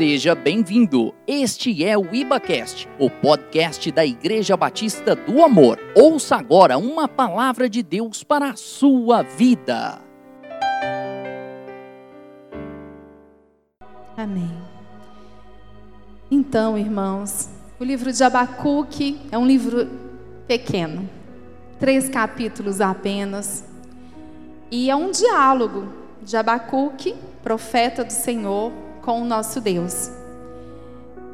Seja bem-vindo. Este é o IbaCast, o podcast da Igreja Batista do Amor. Ouça agora uma palavra de Deus para a sua vida. Amém. Então, irmãos, o livro de Abacuque é um livro pequeno, três capítulos apenas, e é um diálogo de Abacuque, profeta do Senhor, com o nosso Deus.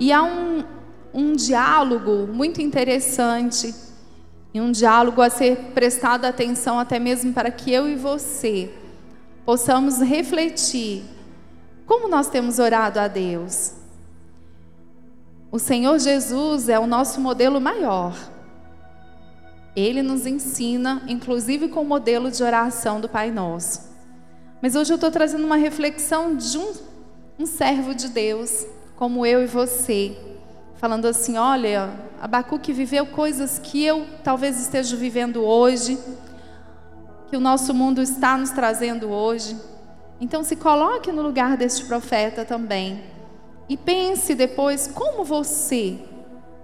E há um, um diálogo muito interessante, e um diálogo a ser prestado atenção até mesmo para que eu e você possamos refletir como nós temos orado a Deus. O Senhor Jesus é o nosso modelo maior. Ele nos ensina, inclusive com o modelo de oração do Pai Nosso. Mas hoje eu estou trazendo uma reflexão de um um servo de Deus, como eu e você, falando assim: olha, Abacuque viveu coisas que eu talvez esteja vivendo hoje, que o nosso mundo está nos trazendo hoje. Então, se coloque no lugar deste profeta também e pense depois como você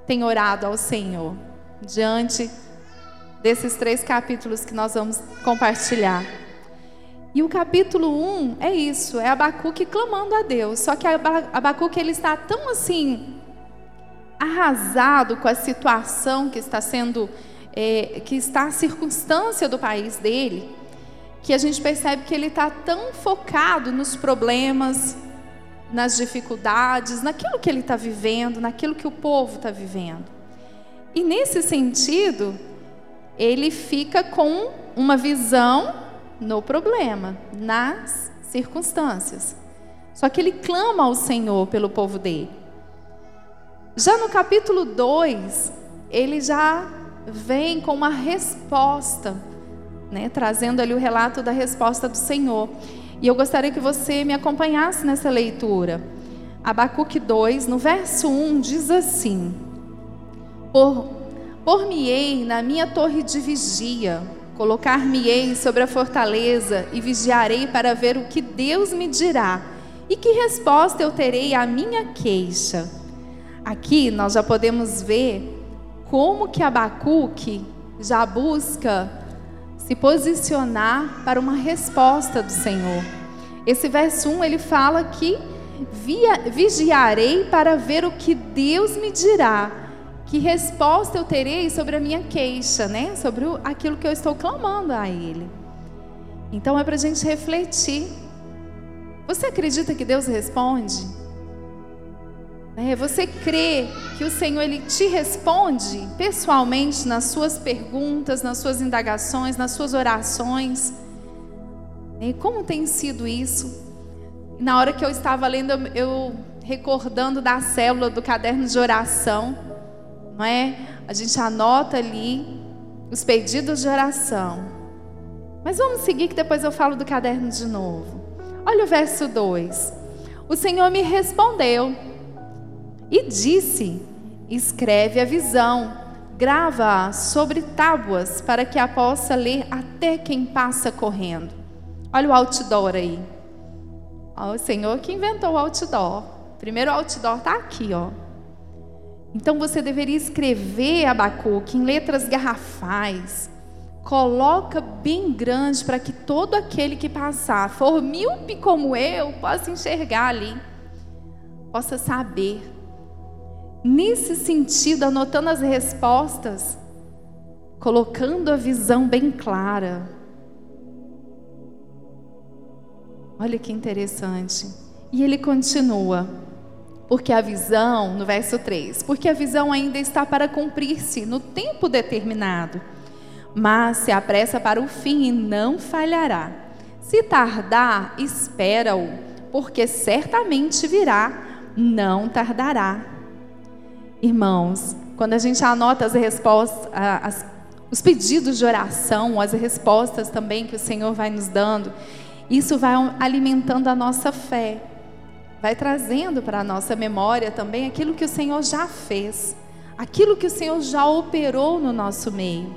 tem orado ao Senhor diante desses três capítulos que nós vamos compartilhar. E o capítulo 1 é isso, é Abacuque clamando a Deus. Só que Abacuque ele está tão assim arrasado com a situação que está sendo, é, que está a circunstância do país dele, que a gente percebe que ele está tão focado nos problemas, nas dificuldades, naquilo que ele está vivendo, naquilo que o povo está vivendo. E nesse sentido, ele fica com uma visão no problema, nas circunstâncias. Só que ele clama ao Senhor pelo povo dele. Já no capítulo 2, ele já vem com uma resposta, né, trazendo ali o relato da resposta do Senhor. E eu gostaria que você me acompanhasse nessa leitura. Abacuque 2, no verso 1, diz assim: Por, por-me-ei na minha torre de vigia, Colocar-me-ei sobre a fortaleza e vigiarei para ver o que Deus me dirá e que resposta eu terei à minha queixa. Aqui nós já podemos ver como que Abacuque já busca se posicionar para uma resposta do Senhor. Esse verso 1 ele fala que vigiarei para ver o que Deus me dirá que resposta eu terei sobre a minha queixa, né? Sobre o, aquilo que eu estou clamando a Ele. Então é para a gente refletir. Você acredita que Deus responde? É, você crê que o Senhor ele te responde pessoalmente nas suas perguntas, nas suas indagações, nas suas orações? E como tem sido isso? Na hora que eu estava lendo, eu recordando da célula do caderno de oração, não é? A gente anota ali os pedidos de oração. Mas vamos seguir que depois eu falo do caderno de novo. Olha o verso 2. O Senhor me respondeu e disse: Escreve a visão, grava-a sobre tábuas para que a possa ler até quem passa correndo. Olha o outdoor aí. Ó, o Senhor que inventou o outdoor. Primeiro outdoor está aqui, ó. Então você deveria escrever Abacuque em letras garrafais. Coloca bem grande para que todo aquele que passar, for míope como eu, possa enxergar ali, possa saber. Nesse sentido, anotando as respostas, colocando a visão bem clara. Olha que interessante. E ele continua. Porque a visão, no verso 3, porque a visão ainda está para cumprir-se no tempo determinado, mas se apressa para o fim e não falhará. Se tardar, espera-o, porque certamente virá, não tardará. Irmãos, quando a gente anota as respostas, as, os pedidos de oração, as respostas também que o Senhor vai nos dando, isso vai alimentando a nossa fé vai trazendo para a nossa memória também aquilo que o Senhor já fez, aquilo que o Senhor já operou no nosso meio.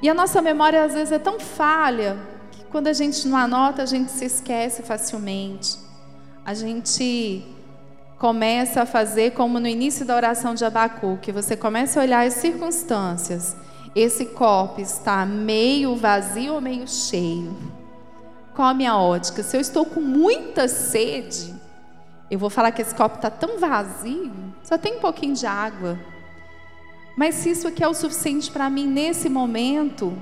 E a nossa memória às vezes é tão falha que quando a gente não anota, a gente se esquece facilmente. A gente começa a fazer como no início da oração de Abacuque, você começa a olhar as circunstâncias. Esse copo está meio vazio ou meio cheio? Qual a minha ótica? Se eu estou com muita sede, eu vou falar que esse copo está tão vazio, só tem um pouquinho de água. Mas se isso aqui é o suficiente para mim nesse momento,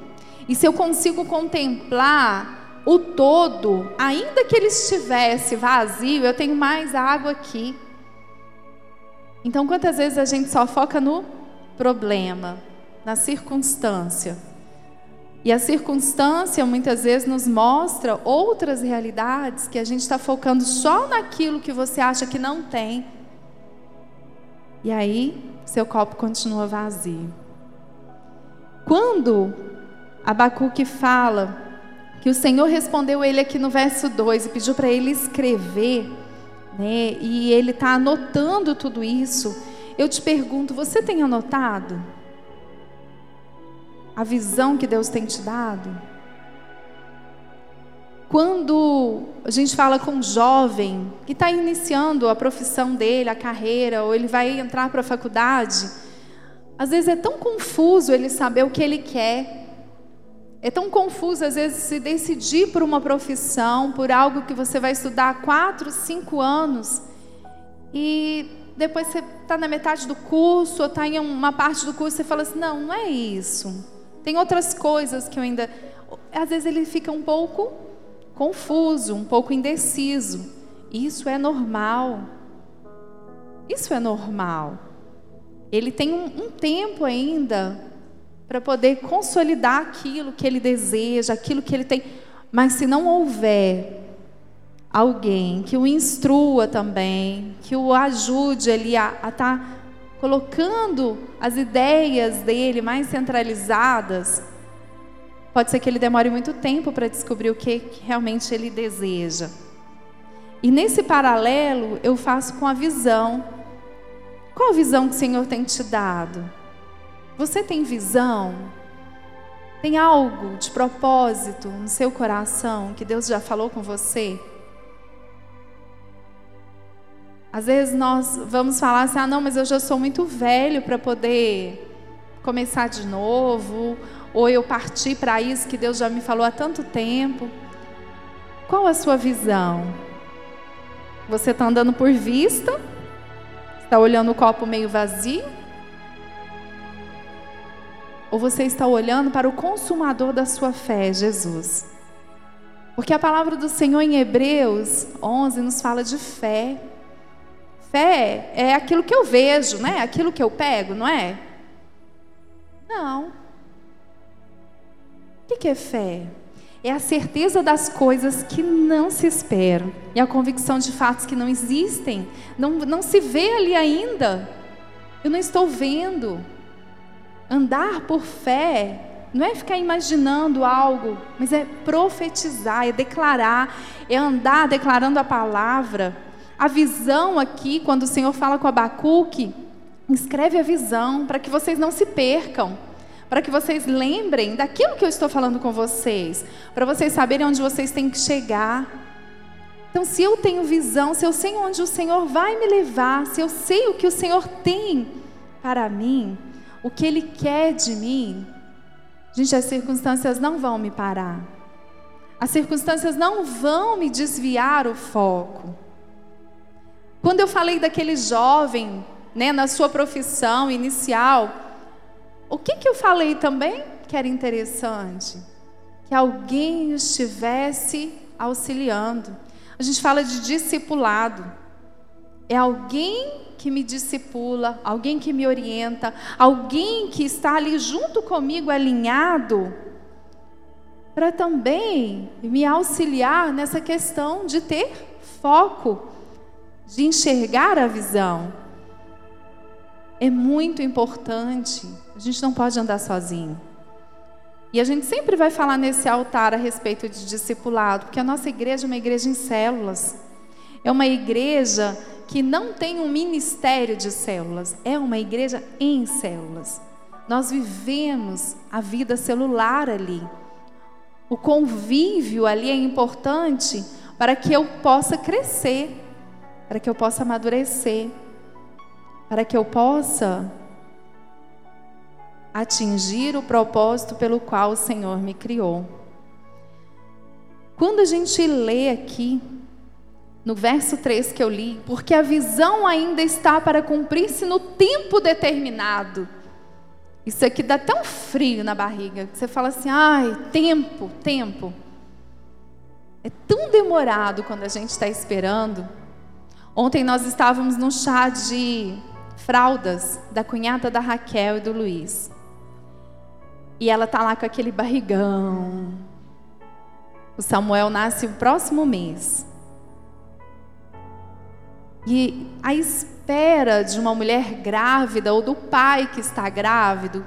e se eu consigo contemplar o todo, ainda que ele estivesse vazio, eu tenho mais água aqui. Então, quantas vezes a gente só foca no problema, na circunstância? E a circunstância muitas vezes nos mostra outras realidades que a gente está focando só naquilo que você acha que não tem. E aí, seu copo continua vazio. Quando Abacuque fala que o Senhor respondeu ele aqui no verso 2 e pediu para ele escrever né? E ele está anotando tudo isso. Eu te pergunto, você tem anotado a visão que Deus tem te dado? Quando a gente fala com um jovem que está iniciando a profissão dele, a carreira, ou ele vai entrar para a faculdade, às vezes é tão confuso ele saber o que ele quer. É tão confuso, às vezes, se decidir por uma profissão, por algo que você vai estudar quatro, cinco anos, e depois você está na metade do curso, ou está em uma parte do curso, você fala assim: não, não é isso. Tem outras coisas que eu ainda. Às vezes ele fica um pouco confuso, um pouco indeciso. Isso é normal. Isso é normal. Ele tem um, um tempo ainda para poder consolidar aquilo que ele deseja, aquilo que ele tem. Mas se não houver alguém que o instrua também, que o ajude ali a estar colocando as ideias dele mais centralizadas, pode ser que ele demore muito tempo para descobrir o que, realmente ele deseja. E nesse paralelo eu faço com a visão. Qual visão que o Senhor tem te dado? Você tem visão? Tem algo de propósito no seu coração que Deus já falou com você? Às vezes nós vamos falar assim: ah, não, mas eu já sou muito velho para poder começar de novo, ou eu partir para isso que Deus já me falou há tanto tempo. Qual a sua visão? Você está andando por vista? Está olhando o copo meio vazio? Ou você está olhando para o consumador da sua fé, Jesus? Porque a palavra do Senhor em Hebreus 11 nos fala de fé. Fé é aquilo que eu vejo, né? Aquilo que eu pego, não é? Não. O que é fé? É a certeza das coisas que não se esperam e a convicção de fatos que não existem. Não, não se vê ali ainda. Eu não estou vendo. Andar por fé não é ficar imaginando algo, mas é profetizar, é declarar, é andar declarando a palavra. A visão aqui, quando o Senhor fala com Abacuque, escreve a visão para que vocês não se percam, para que vocês lembrem daquilo que eu estou falando com vocês, para vocês saberem onde vocês têm que chegar. Então, se eu tenho visão, se eu sei onde o Senhor vai me levar, se eu sei o que o Senhor tem para mim, o que Ele quer de mim, gente, as circunstâncias não vão me parar. As circunstâncias não vão me desviar o foco. Quando eu falei daquele jovem, né, na sua profissão inicial, o que, que eu falei também que era interessante? Que alguém estivesse auxiliando. A gente fala de discipulado. É alguém que me discipula, alguém que me orienta, alguém que está ali junto comigo, alinhado, para também me auxiliar nessa questão de ter foco, de enxergar a visão. É muito importante, a gente não pode andar sozinho. E a gente sempre vai falar nesse altar a respeito de discipulado, porque a nossa igreja é uma igreja em células. É uma igreja que não tem um ministério de células, é uma igreja em células. Nós vivemos a vida celular ali. O convívio ali é importante para que eu possa crescer. Para que eu possa amadurecer, para que eu possa atingir o propósito pelo qual o Senhor me criou. Quando a gente lê aqui, no verso 3 que eu li, porque a visão ainda está para cumprir-se no tempo determinado. Isso aqui dá tão frio na barriga, você fala assim: ai, tempo, tempo. É tão demorado quando a gente está esperando. Ontem nós estávamos num chá de fraldas da cunhada da Raquel e do Luiz. E ela tá lá com aquele barrigão. O Samuel nasce o próximo mês. E a espera de uma mulher grávida ou do pai que está grávido,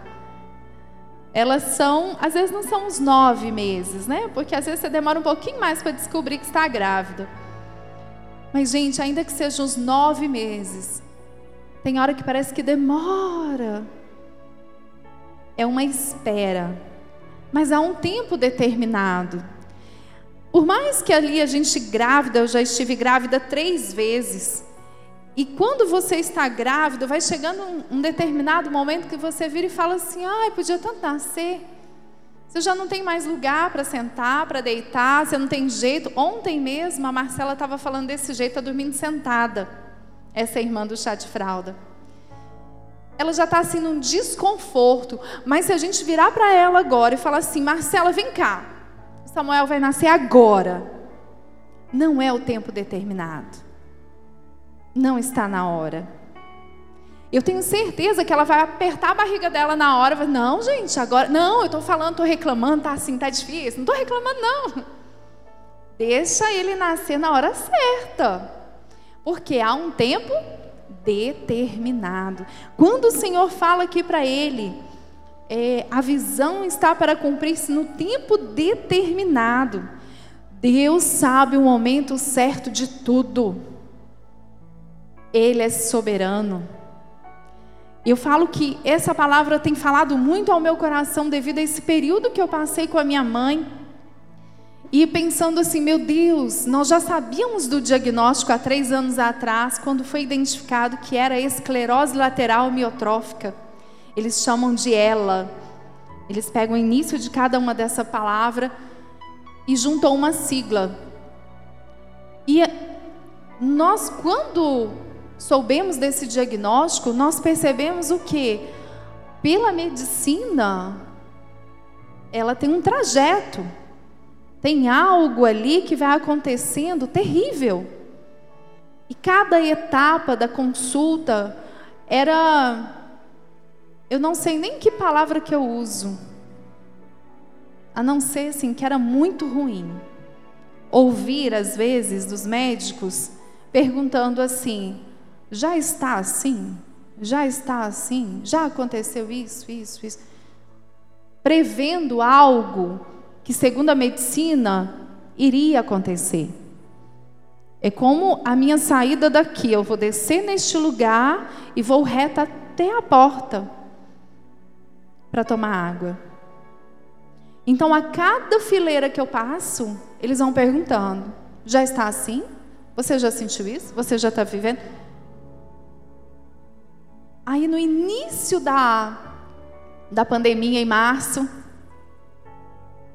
elas são, às vezes não são uns nove meses, né? Porque às vezes você demora um pouquinho mais para descobrir que está grávida. Mas, gente, ainda que sejam uns nove meses, tem hora que parece que demora é uma espera, mas há um tempo determinado. Por mais que ali a gente grávida, eu já estive grávida três vezes. E quando você está grávida, vai chegando um, um determinado momento que você vira e fala assim: ai, podia tanto nascer. Você já não tem mais lugar para sentar, para deitar, você não tem jeito. Ontem mesmo a Marcela estava falando desse jeito, tá dormindo sentada. Essa é irmã do chá de fralda ela já está assim num desconforto. Mas se a gente virar para ela agora e falar assim, Marcela, vem cá, Samuel vai nascer agora. Não é o tempo determinado. Não está na hora. Eu tenho certeza que ela vai apertar a barriga dela na hora. Vai, não, gente, agora. Não, eu estou falando, estou reclamando, tá assim, tá difícil. Não estou reclamando, não. Deixa ele nascer na hora certa. Porque há um tempo determinado. Quando o Senhor fala aqui para ele, é, a visão está para cumprir-se no tempo determinado. Deus sabe o momento certo de tudo. Ele é soberano. Eu falo que essa palavra tem falado muito ao meu coração devido a esse período que eu passei com a minha mãe e pensando assim, meu Deus, nós já sabíamos do diagnóstico há três anos atrás, quando foi identificado que era esclerose lateral miotrófica. Eles chamam de ELA. Eles pegam o início de cada uma dessa palavra e juntam uma sigla. E nós, quando soubemos desse diagnóstico, nós percebemos o que? Pela medicina, ela tem um trajeto. Tem algo ali que vai acontecendo terrível. E cada etapa da consulta era. Eu não sei nem que palavra que eu uso. A não ser assim, que era muito ruim. Ouvir, às vezes, dos médicos perguntando assim: já está assim? Já está assim? Já aconteceu isso, isso, isso? Prevendo algo que, segundo a medicina, iria acontecer. É como a minha saída daqui. Eu vou descer neste lugar e vou reta até a porta para tomar água. Então, a cada fileira que eu passo, eles vão perguntando: já está assim? Você já sentiu isso? Você já está vivendo? Aí, no início da, da pandemia, em março,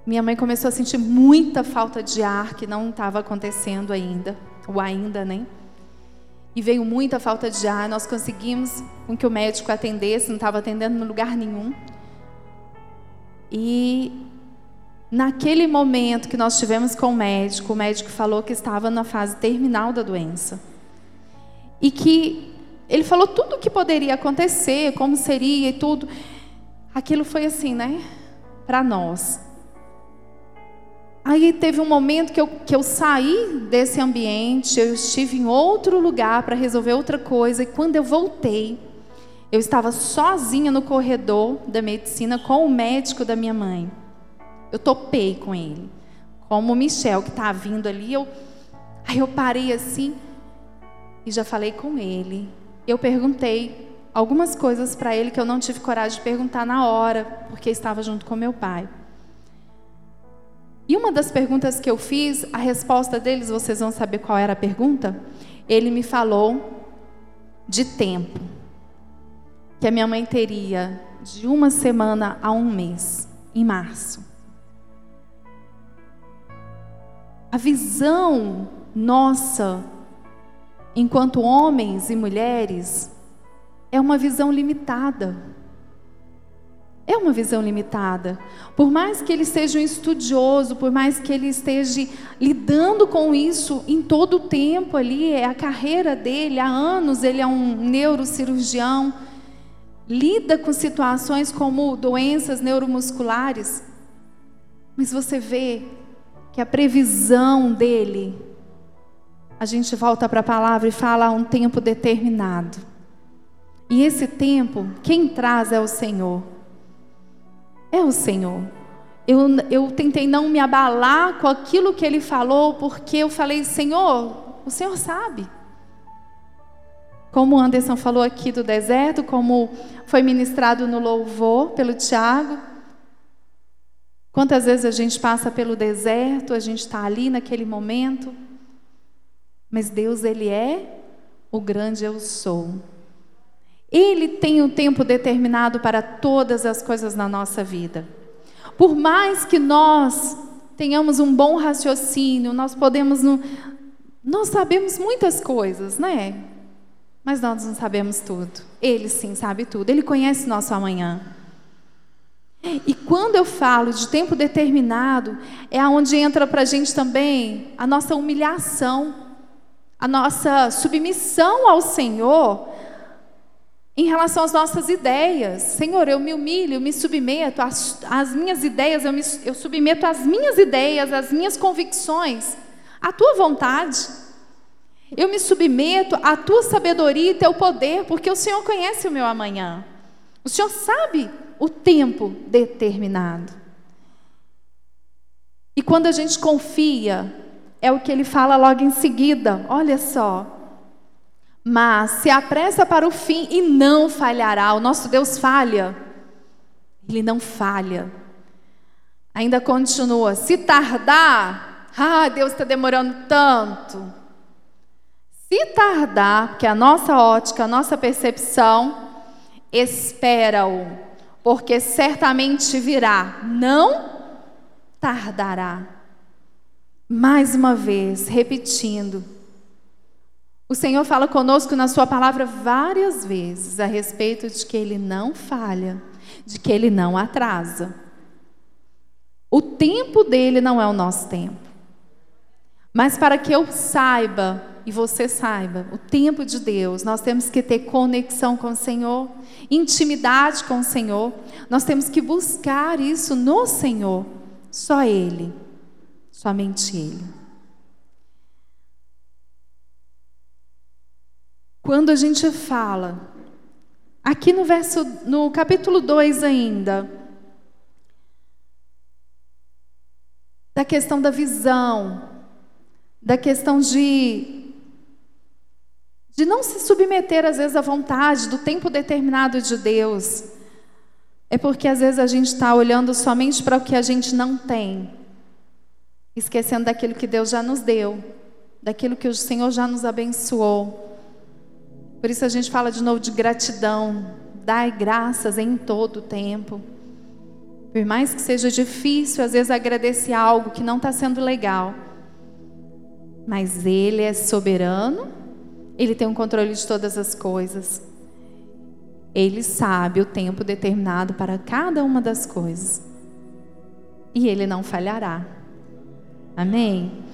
minha mãe começou a sentir muita falta de ar que não estava acontecendo ainda, ou ainda, né? E veio muita falta de ar, nós conseguimos com que o médico atendesse, não estava atendendo em lugar nenhum. E naquele momento que nós tivemos com o médico, o médico falou que estava na fase terminal da doença. E que ele falou tudo o que poderia acontecer, como seria e tudo. Aquilo foi assim, né? Para nós. Aí teve um momento que eu, que eu saí desse ambiente, eu estive em outro lugar para resolver outra coisa, e quando eu voltei, eu estava sozinha no corredor da medicina com o médico da minha mãe. Eu topei com ele. Como o Michel, que está vindo ali, eu, aí eu parei assim e já falei com ele. Eu perguntei algumas coisas para ele que eu não tive coragem de perguntar na hora, porque estava junto com meu pai. E uma das perguntas que eu fiz, a resposta deles, vocês vão saber qual era a pergunta? ele me falou de tempo. Que a minha mãe teria de uma semana a um mês, em março. A visão nossa, enquanto homens e mulheres, é uma visão limitada. É uma visão limitada. Por mais que ele seja um estudioso, por mais que ele esteja lidando com isso em todo o tempo ali, é a carreira dele, há anos ele é um neurocirurgião, lida com situações como doenças neuromusculares. Mas você vê que a previsão dele, a gente volta para a palavra e fala um tempo determinado. E esse tempo, quem traz é o Senhor. É o Senhor. Eu, eu tentei não me abalar com aquilo que ele falou, porque eu falei, Senhor, o Senhor sabe. Como o Anderson falou aqui do deserto, como foi ministrado no louvor pelo Tiago. Quantas vezes a gente passa pelo deserto, a gente está ali naquele momento, mas Deus, Ele é o grande eu sou. Ele tem um tempo determinado para todas as coisas na nossa vida. Por mais que nós tenhamos um bom raciocínio, nós podemos. No, nós sabemos muitas coisas, né? Mas nós não sabemos tudo. Ele sim sabe tudo. Ele conhece nosso amanhã. E quando eu falo de tempo determinado, é aonde entra para a gente também a nossa humilhação, a nossa submissão ao Senhor em relação às nossas ideias. Senhor, eu me humilho, eu me submeto às, às minhas ideias, eu, me, eu submeto às minhas ideias, às minhas convicções, à tua vontade. Eu me submeto à tua sabedoria e teu poder, porque o Senhor conhece o meu amanhã. O Senhor sabe o tempo determinado. E quando a gente confia, é o que ele fala logo em seguida. Olha só. Mas se apressa para o fim e não falhará. O nosso Deus falha. Ele não falha. Ainda continua. Se tardar, ah, Deus está demorando tanto. Se tardar, porque a nossa ótica, a nossa percepção, espera-o porque certamente virá, não tardará. Mais uma vez, repetindo, o Senhor fala conosco na Sua palavra várias vezes a respeito de que Ele não falha, de que Ele não atrasa. O tempo dele não é o nosso tempo. Mas para que eu saiba e você saiba, o tempo de Deus, nós temos que ter conexão com o Senhor, intimidade com o Senhor, nós temos que buscar isso no Senhor, só Ele, somente Ele. Quando a gente fala, aqui no verso, no capítulo 2 ainda, da questão da visão, da questão de de não se submeter às vezes à vontade do tempo determinado de Deus. É porque às vezes a gente está olhando somente para o que a gente não tem, esquecendo daquilo que Deus já nos deu, daquilo que o Senhor já nos abençoou. Por isso a gente fala de novo de gratidão, dai graças em todo o tempo. Por mais que seja difícil, às vezes, agradecer algo que não está sendo legal, mas Ele é soberano ele tem um controle de todas as coisas. Ele sabe o tempo determinado para cada uma das coisas. E ele não falhará. Amém?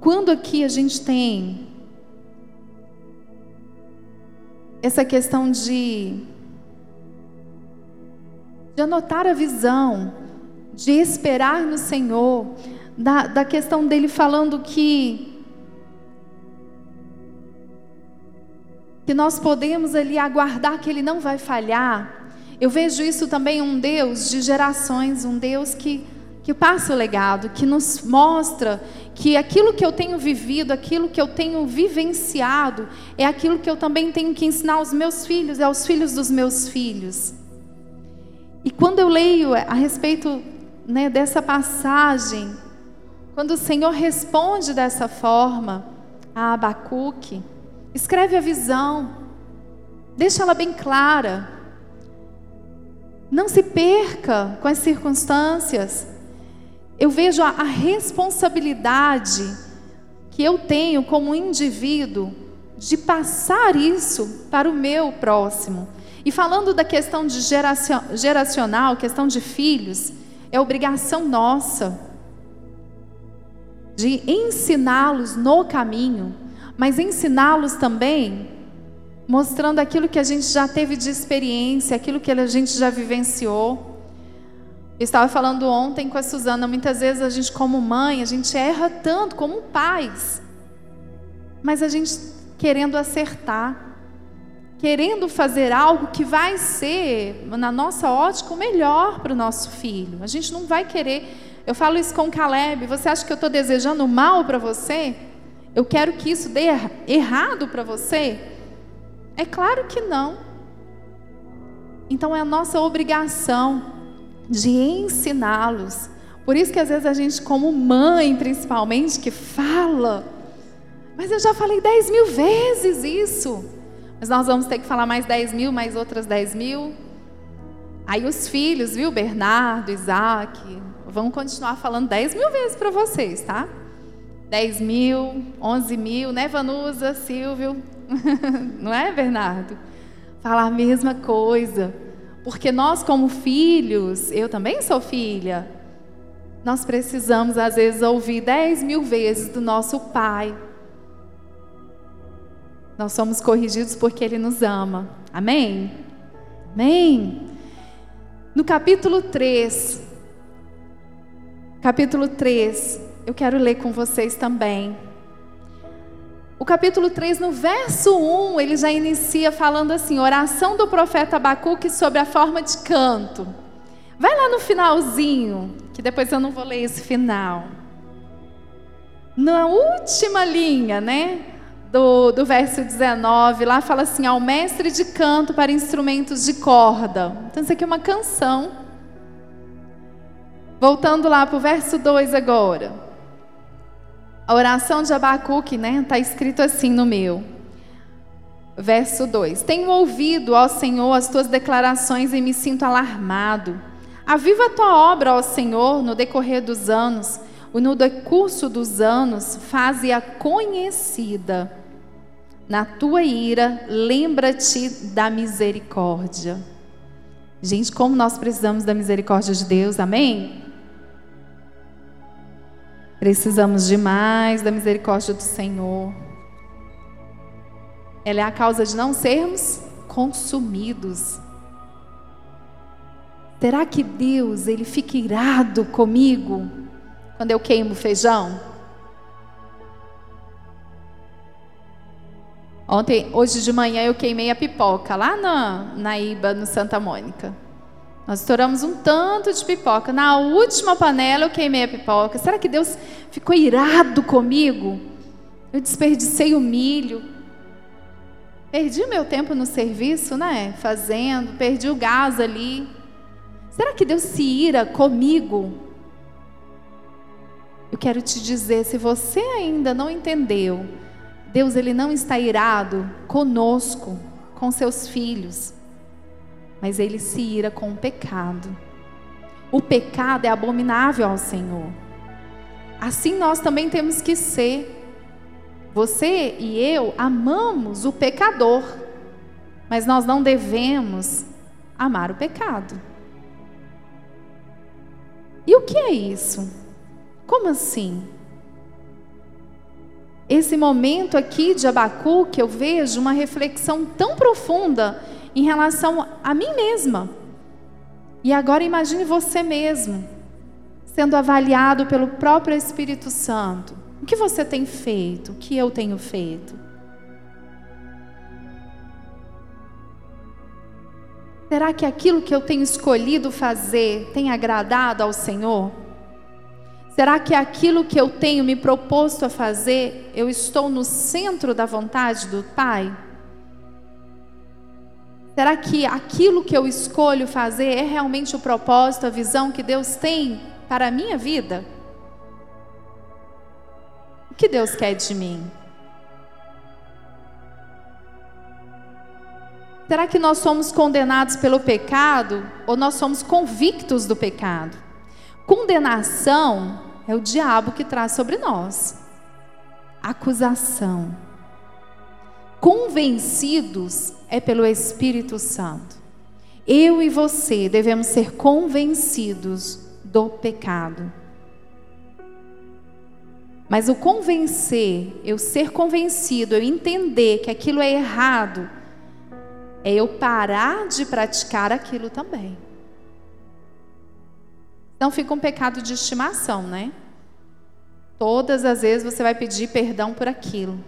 Quando aqui a gente tem essa questão de, de anotar a visão, de esperar no Senhor, da, da questão dele falando que que nós podemos ali aguardar que Ele não vai falhar. Eu vejo isso também um Deus de gerações, um Deus que, que passa o legado, que nos mostra que aquilo que eu tenho vivido, aquilo que eu tenho vivenciado, é aquilo que eu também tenho que ensinar aos meus filhos, é aos filhos dos meus filhos. E quando eu leio a respeito né, dessa passagem, quando o Senhor responde dessa forma a Abacuque, Escreve a visão. Deixa ela bem clara. Não se perca com as circunstâncias. Eu vejo a, a responsabilidade que eu tenho como indivíduo de passar isso para o meu próximo. E falando da questão de geracional, questão de filhos, é obrigação nossa de ensiná-los no caminho, mas ensiná-los também mostrando aquilo que a gente já teve de experiência, aquilo que a gente já vivenciou. Eu estava falando ontem com a Suzana, muitas vezes a gente como mãe, a gente erra tanto como pais. Mas a gente querendo acertar, querendo fazer algo que vai ser, na nossa ótica, o melhor para o nosso filho. A gente não vai querer. Eu falo isso com o Caleb. Você acha que eu estou desejando mal para você? Eu quero que isso dê errado para você? É claro que não. Então é a nossa obrigação de ensiná-los. Por isso que às vezes a gente, como mãe principalmente, que fala mas eu já falei 10 mil vezes isso. Mas nós vamos ter que falar mais 10 mil, mais outras 10 mil. Aí os filhos, viu, Bernardo, Isaac, vão continuar falando 10 mil vezes para vocês, tá? 10 mil, 11 mil, né, Vanusa, Silvio? Não é, Bernardo? Falar a mesma coisa. Porque nós, como filhos, eu também sou filha, nós precisamos, às vezes, ouvir 10 mil vezes do nosso pai nós somos corrigidos porque Ele nos ama. Amém? Amém? No capítulo 3, capítulo 3, eu quero ler com vocês também. O capítulo 3, no verso 1, ele já inicia falando assim: oração do profeta Abacuque sobre a forma de canto. Vai lá no finalzinho, que depois eu não vou ler esse final. Na última linha, né? do, do verso 19, lá fala assim: ao mestre de canto para instrumentos de corda. Então, isso aqui é uma canção. Voltando lá para o verso 2 agora. A oração de Abacuque, né? Está escrito assim no meu. Verso 2: Tenho ouvido, ó Senhor, as tuas declarações e me sinto alarmado. Aviva a tua obra, ó Senhor, no decorrer dos anos, no decurso dos anos, faze-a conhecida. Na tua ira, lembra-te da misericórdia. Gente, como nós precisamos da misericórdia de Deus, amém? Precisamos demais da misericórdia do Senhor. Ela é a causa de não sermos consumidos. Será que Deus ele fica irado comigo quando eu queimo feijão? Ontem, hoje de manhã eu queimei a pipoca lá na, na Iba, no Santa Mônica. Nós estouramos um tanto de pipoca. Na última panela eu queimei a pipoca. Será que Deus ficou irado comigo? Eu desperdicei o milho. Perdi o meu tempo no serviço, né? Fazendo, perdi o gás ali. Será que Deus se ira comigo? Eu quero te dizer, se você ainda não entendeu, Deus ele não está irado conosco, com seus filhos, mas ele se ira com o pecado. O pecado é abominável ao Senhor. Assim nós também temos que ser. Você e eu amamos o pecador, mas nós não devemos amar o pecado. E o que é isso? Como assim? esse momento aqui de Abacuque, eu vejo uma reflexão tão profunda em relação a mim mesma. E agora imagine você mesmo, sendo avaliado pelo próprio Espírito Santo. O que você tem feito? O que eu tenho feito? Será que aquilo que eu tenho escolhido fazer tem agradado ao Senhor? Será que aquilo que eu tenho me proposto a fazer, eu estou no centro da vontade do Pai? Será que aquilo que eu escolho fazer é realmente o propósito, a visão que Deus tem para a minha vida? O que Deus quer de mim? Será que nós somos condenados pelo pecado ou nós somos convictos do pecado? Condenação é o diabo que traz sobre nós. Acusação. Convencidos é pelo Espírito Santo. Eu e você devemos ser convencidos do pecado. Mas o convencer, eu ser convencido, eu entender que aquilo é errado, é eu parar de praticar aquilo também. Então fica um pecado de estimação, né? Todas as vezes você vai pedir perdão por aquilo.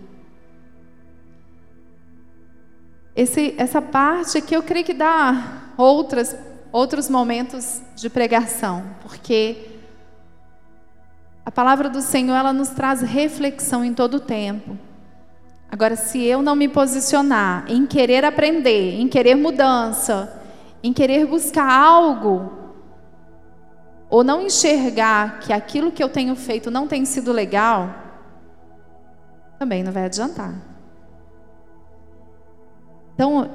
Esse, essa parte aqui eu creio que dá outras, outros momentos de pregação, porque a palavra do Senhor ela nos traz reflexão em todo o tempo. Agora, se eu não me posicionar em querer aprender, em querer mudança, em querer buscar algo, ou não enxergar que aquilo que eu tenho feito não tem sido legal, também não vai adiantar. Então,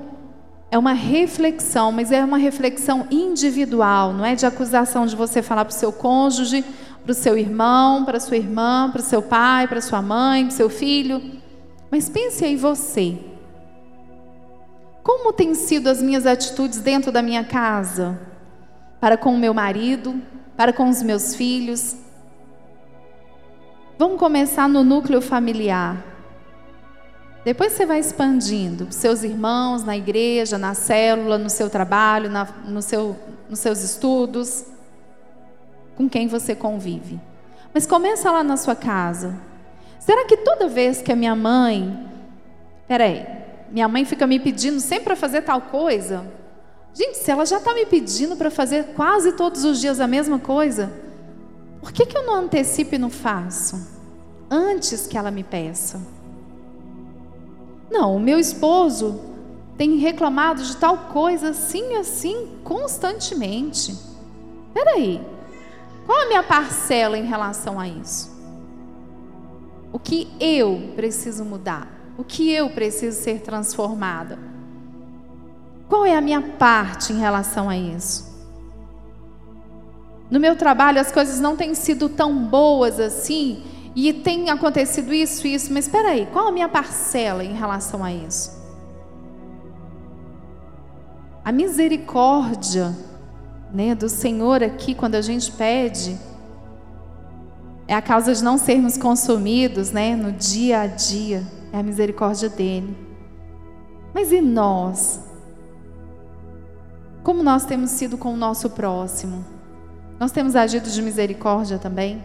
é uma reflexão, mas é uma reflexão individual, não é de acusação de você falar para o seu cônjuge, para o seu irmão, para a sua irmã, para o seu pai, para a sua mãe, para o seu filho. Mas pense aí você. Como têm sido as minhas atitudes dentro da minha casa? Para com o meu marido, para com os meus filhos? Vamos começar no núcleo familiar. Depois você vai expandindo seus irmãos, na igreja, na célula, no seu trabalho, na, no seu, nos seus estudos, com quem você convive. Mas começa lá na sua casa. Será que toda vez que a minha mãe. Peraí, minha mãe fica me pedindo sempre para fazer tal coisa? Gente, se ela já está me pedindo para fazer quase todos os dias a mesma coisa, por que, que eu não antecipo e não faço? Antes que ela me peça. Não, o meu esposo tem reclamado de tal coisa assim assim constantemente. Peraí, qual a minha parcela em relação a isso? O que eu preciso mudar? O que eu preciso ser transformada? Qual é a minha parte em relação a isso? No meu trabalho as coisas não têm sido tão boas assim e tem acontecido isso isso, mas espera aí, qual a minha parcela em relação a isso? A misericórdia, né, do Senhor aqui quando a gente pede é a causa de não sermos consumidos, né, no dia a dia. É a misericórdia dele. Mas e nós? Como nós temos sido com o nosso próximo? Nós temos agido de misericórdia também?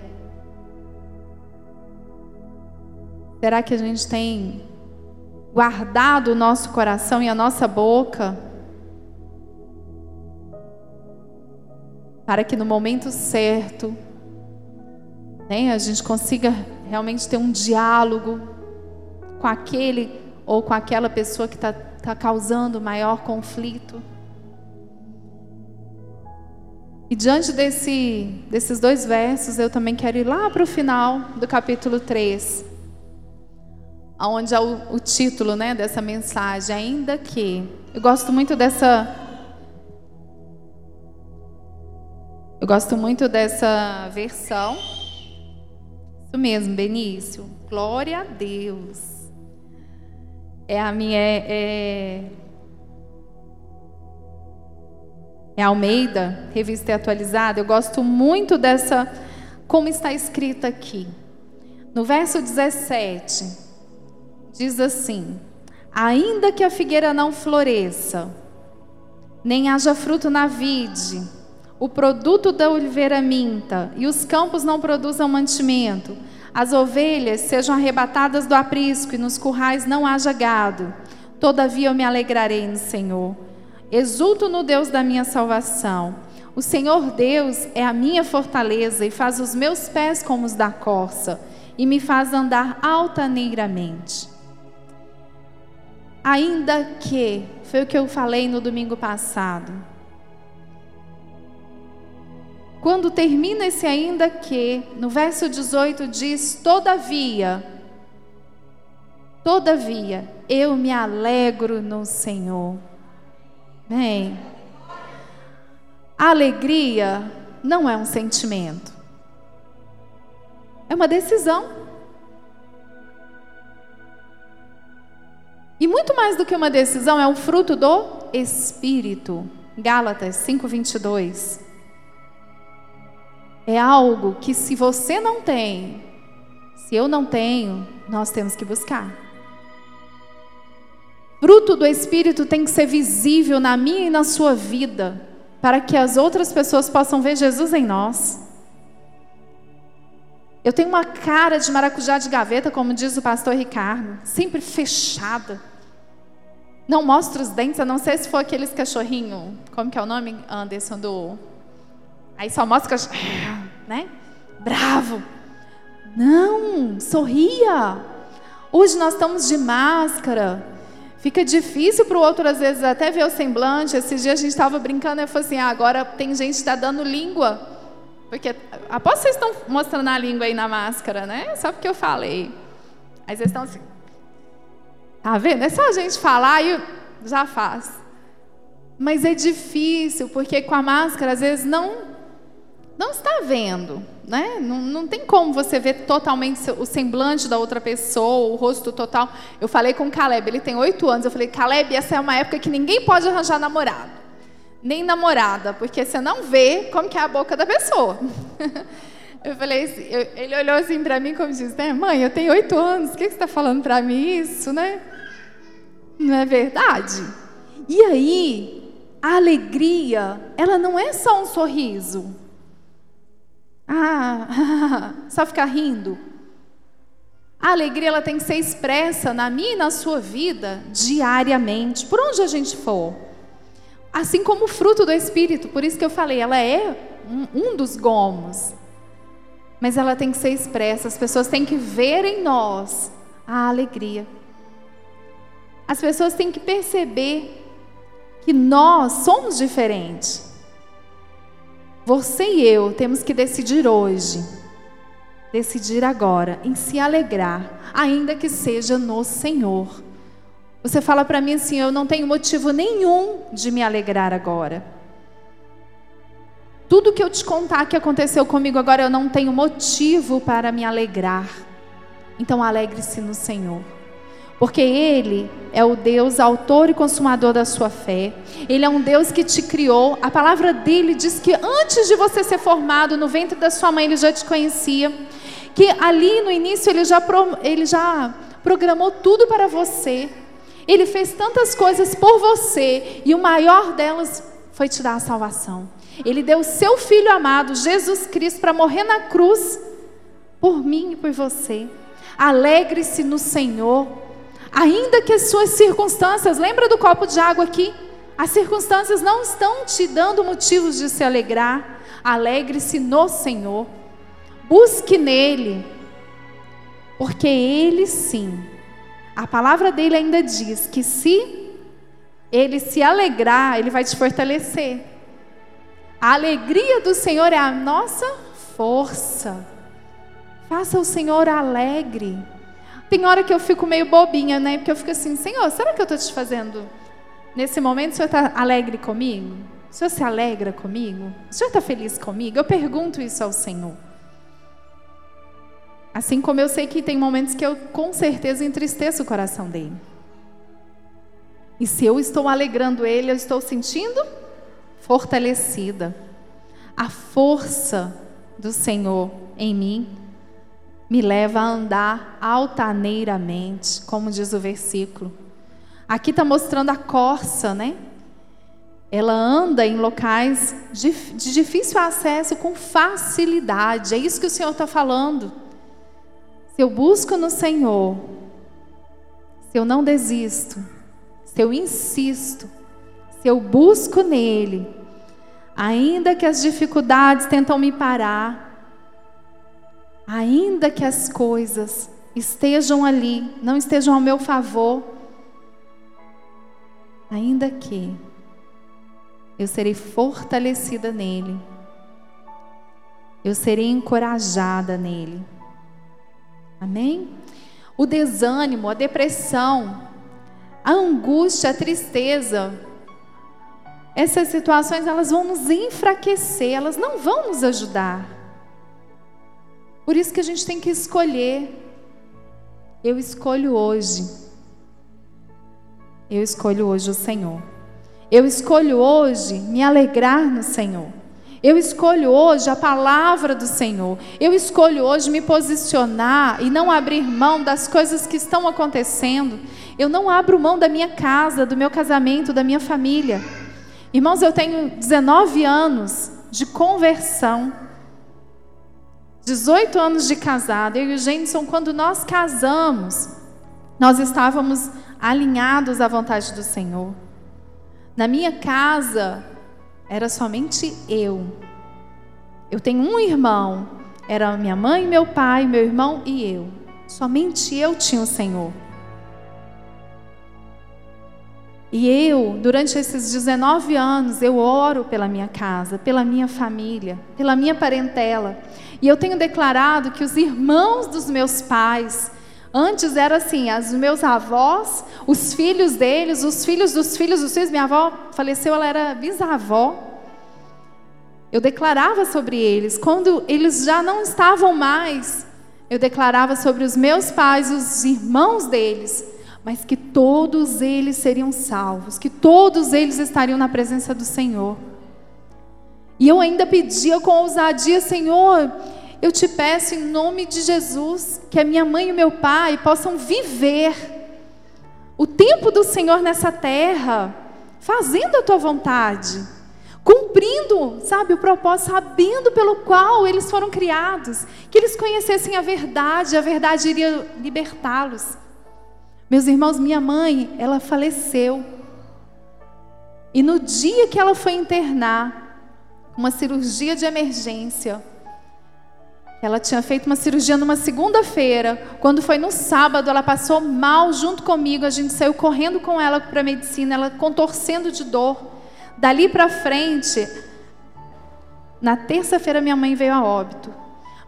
Será que a gente tem guardado o nosso coração e a nossa boca para que no momento certo né, a gente consiga realmente ter um diálogo com aquele ou com aquela pessoa que está tá causando maior conflito. E diante desse, desses dois versos, eu também quero ir lá para o final do capítulo 3, onde é o, o título né, dessa mensagem, ainda que. Eu gosto muito dessa. Eu gosto muito dessa versão isso mesmo, Benício. Glória a Deus. É a minha. É, é, é Almeida, revista atualizada. Eu gosto muito dessa. Como está escrita aqui. No verso 17, diz assim: Ainda que a figueira não floresça, nem haja fruto na vide, o produto da oliveira minta e os campos não produzam mantimento, as ovelhas sejam arrebatadas do aprisco e nos currais não haja gado. Todavia eu me alegrarei no Senhor. Exulto no Deus da minha salvação. O Senhor Deus é a minha fortaleza e faz os meus pés como os da corça e me faz andar altaneiramente. Ainda que, foi o que eu falei no domingo passado, quando termina esse ainda que, no verso 18 diz: Todavia, todavia, eu me alegro no Senhor. Bem, a alegria não é um sentimento, é uma decisão. E muito mais do que uma decisão, é um fruto do Espírito. Gálatas 5:22. É algo que se você não tem, se eu não tenho, nós temos que buscar. Fruto do Espírito tem que ser visível na minha e na sua vida, para que as outras pessoas possam ver Jesus em nós. Eu tenho uma cara de maracujá de gaveta, como diz o pastor Ricardo, sempre fechada. Não mostra os dentes, a não ser se for aqueles cachorrinho, como que é o nome, Anderson, do... Aí só mostra, né? Bravo. Não, sorria. Hoje nós estamos de máscara. Fica difícil para o outro, às vezes, até ver o semblante. Esses dias a gente estava brincando e falou assim: ah, agora tem gente que está dando língua. Porque, após vocês estão mostrando a língua aí na máscara, né? Só porque eu falei. Aí vocês estão assim. Tá vendo? É só a gente falar e já faz. Mas é difícil, porque com a máscara, às vezes, não não está vendo, né? Não, não tem como você ver totalmente o semblante da outra pessoa, o rosto total. Eu falei com o Caleb, ele tem oito anos. Eu falei, Caleb, essa é uma época que ninguém pode arranjar namorado, nem namorada, porque você não vê como que é a boca da pessoa. eu falei, assim, eu, ele olhou assim para mim como diz, né, mãe, eu tenho oito anos, o que, que você está falando para mim isso, né? Não é verdade? E aí, a alegria, ela não é só um sorriso. Ah, só ficar rindo. A alegria ela tem que ser expressa na minha e na sua vida diariamente, por onde a gente for. Assim como o fruto do Espírito, por isso que eu falei, ela é um, um dos gomos. Mas ela tem que ser expressa, as pessoas têm que ver em nós a alegria. As pessoas têm que perceber que nós somos diferentes. Você e eu temos que decidir hoje, decidir agora em se alegrar, ainda que seja no Senhor. Você fala para mim assim: eu não tenho motivo nenhum de me alegrar agora. Tudo que eu te contar que aconteceu comigo agora, eu não tenho motivo para me alegrar. Então alegre-se no Senhor porque Ele é o Deus autor e consumador da sua fé. Ele é um Deus que te criou. A palavra dele diz que antes de você ser formado no ventre da sua mãe, ele já te conhecia. Que ali no início ele já, ele já programou tudo para você. Ele fez tantas coisas por você e o maior delas foi te dar a salvação. Ele deu o seu filho amado, Jesus Cristo, para morrer na cruz por mim e por você. Alegre-se no Senhor Ainda que as suas circunstâncias, lembra do copo de água aqui? As circunstâncias não estão te dando motivos de se alegrar. Alegre-se no Senhor. Busque nele. Porque ele sim. A palavra dele ainda diz que se ele se alegrar, ele vai te fortalecer. A alegria do Senhor é a nossa força. Faça o Senhor alegre. Tem hora que eu fico meio bobinha, né? Porque eu fico assim, Senhor, será que eu estou te fazendo? Nesse momento, o Senhor está alegre comigo? O Senhor se alegra comigo? O Senhor está feliz comigo? Eu pergunto isso ao Senhor. Assim como eu sei que tem momentos que eu com certeza entristeço o coração dele. E se eu estou alegrando ele, eu estou sentindo fortalecida. A força do Senhor em mim me leva a andar altaneiramente, como diz o versículo. Aqui está mostrando a corça, né? Ela anda em locais de, difícil acesso com facilidade. É isso que o Senhor está falando. Se eu busco no Senhor, se eu não desisto, se eu insisto, se eu busco nele, ainda que as dificuldades tentam me parar, ainda que as coisas estejam ali, não estejam ao meu favor, ainda que eu serei fortalecida nele, eu serei encorajada nele. Amém? O desânimo, a depressão, a angústia, a tristeza, essas situações elas vão nos enfraquecer, elas não vão nos ajudar. Por isso que a gente tem que escolher. Eu escolho hoje. Eu escolho hoje o Senhor. Eu escolho hoje me alegrar no Senhor. Eu escolho hoje a palavra do Senhor. Eu escolho hoje me posicionar e não abrir mão das coisas que estão acontecendo. Eu não abro mão da minha casa, do meu casamento, da minha família. Irmãos, eu tenho 19 anos de conversão. 18 anos de casado. Eu e o Jenson, quando nós casamos, nós estávamos alinhados à vontade do Senhor. Na minha casa, era somente eu. Eu tenho um irmão, era minha mãe, meu pai, meu irmão e eu. Somente eu tinha o Senhor. E eu, durante esses 19 anos, eu oro pela minha casa, pela minha família, pela minha parentela. E eu tenho declarado que os irmãos dos meus pais, Antes era assim, os meus avós, os filhos deles, os filhos dos filhos dos filhos. Minha avó faleceu, ela era bisavó. Eu declarava sobre eles. Quando eles já não estavam mais, eu declarava sobre os meus pais, os irmãos deles, mas que todos eles seriam salvos, que todos eles estariam na presença do Senhor. E eu ainda pedia com ousadia, Senhor, eu te peço em nome de Jesus que a minha mãe e o meu pai possam viver o tempo do Senhor nessa terra, fazendo a tua vontade, cumprindo, sabe, o propósito, sabendo pelo qual eles foram criados, que eles conhecessem a verdade, a verdade iria libertá-los. Meus irmãos, minha mãe, ela faleceu. E no dia que ela foi internar, uma cirurgia de emergência, ela tinha feito uma cirurgia numa segunda-feira. Quando foi no sábado, ela passou mal junto comigo. A gente saiu correndo com ela para a medicina, ela contorcendo de dor. Dali para frente, na terça-feira, minha mãe veio a óbito.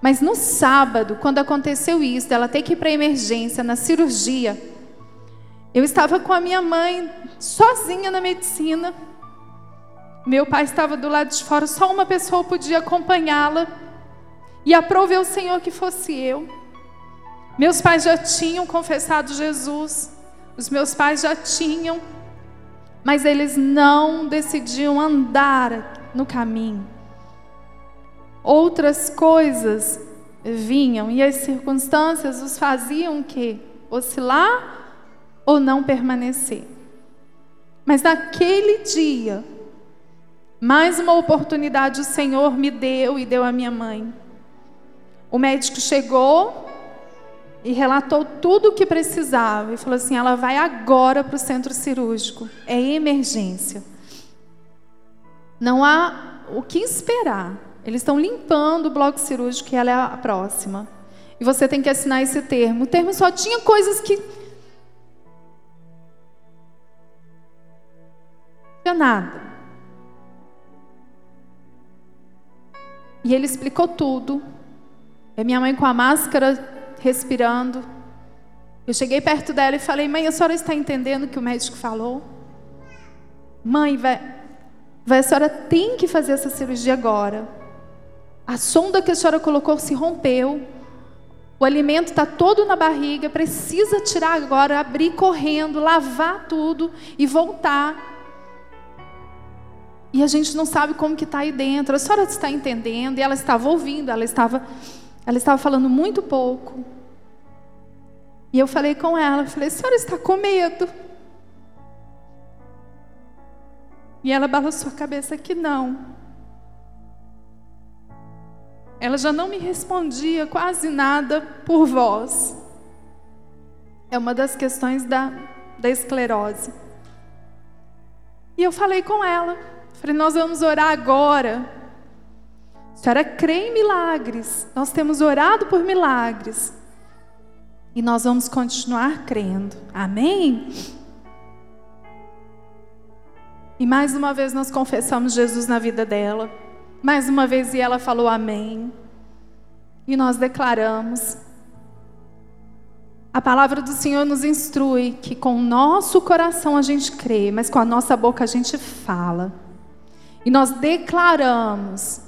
Mas no sábado, quando aconteceu isso, ela ter que ir para a emergência, na cirurgia, eu estava com a minha mãe sozinha na medicina. Meu pai estava do lado de fora, só uma pessoa podia acompanhá-la. E aprove ao Senhor que fosse eu. Meus pais já tinham confessado Jesus, os meus pais já tinham, mas eles não decidiam andar no caminho. Outras coisas vinham e as circunstâncias os faziam que oscilar ou não permanecer. Mas naquele dia, mais uma oportunidade o Senhor me deu e deu à minha mãe. O médico chegou e relatou tudo o que precisava e falou assim: ela vai agora para o centro cirúrgico, é emergência. Não há o que esperar. Eles estão limpando o bloco cirúrgico e ela é a próxima. E você tem que assinar esse termo. O termo só tinha coisas que. Não tinha nada. E ele explicou tudo. É minha mãe com a máscara, respirando. Eu cheguei perto dela e falei: Mãe, a senhora está entendendo o que o médico falou? Mãe, vai, vai, a senhora tem que fazer essa cirurgia agora. A sonda que a senhora colocou se rompeu. O alimento está todo na barriga. Precisa tirar agora, abrir correndo, lavar tudo e voltar. E a gente não sabe como que está aí dentro. A senhora está entendendo? E ela estava ouvindo, ela estava ela estava falando muito pouco. E eu falei com ela, falei, a senhora está com medo? E ela balançou a cabeça que não. Ela já não me respondia quase nada por voz. É uma das questões da, da esclerose. E eu falei com ela, falei, nós vamos orar agora a senhora crê em milagres. Nós temos orado por milagres. E nós vamos continuar crendo. Amém? E mais uma vez nós confessamos Jesus na vida dela. Mais uma vez e ela falou amém. E nós declaramos. A palavra do Senhor nos instrui que com o nosso coração a gente crê, mas com a nossa boca a gente fala. e nós declaramos: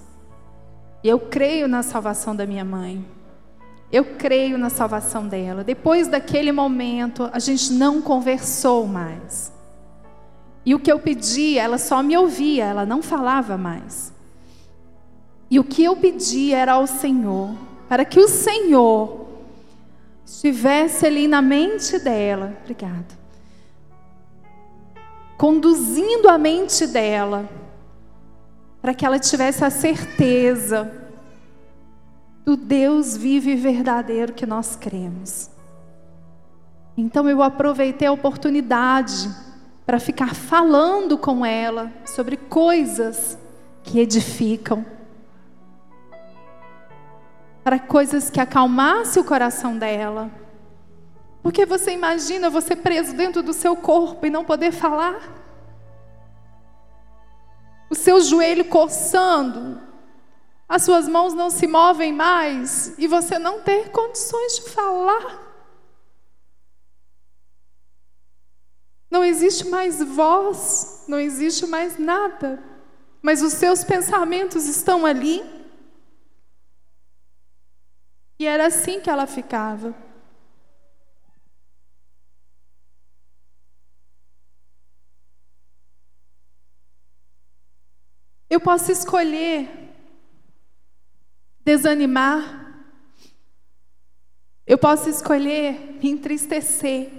eu creio na salvação da minha mãe. Eu creio na salvação dela. Depois daquele momento, a gente não conversou mais. E o que eu pedi, ela só me ouvia, ela não falava mais. E o que eu pedi era ao Senhor, para que o Senhor estivesse ali na mente dela, obrigada, conduzindo a mente dela, para que ela tivesse a certeza do Deus vivo e verdadeiro que nós cremos. Então eu aproveitei a oportunidade para ficar falando com ela sobre coisas que edificam, para coisas que acalmasse o coração dela. Porque você imagina você preso dentro do seu corpo e não poder falar? O seu joelho coçando, as suas mãos não se movem mais e você não ter condições de falar. Não existe mais voz, não existe mais nada, mas os seus pensamentos estão ali. E era assim que ela ficava. Eu posso escolher desanimar, eu posso escolher me entristecer,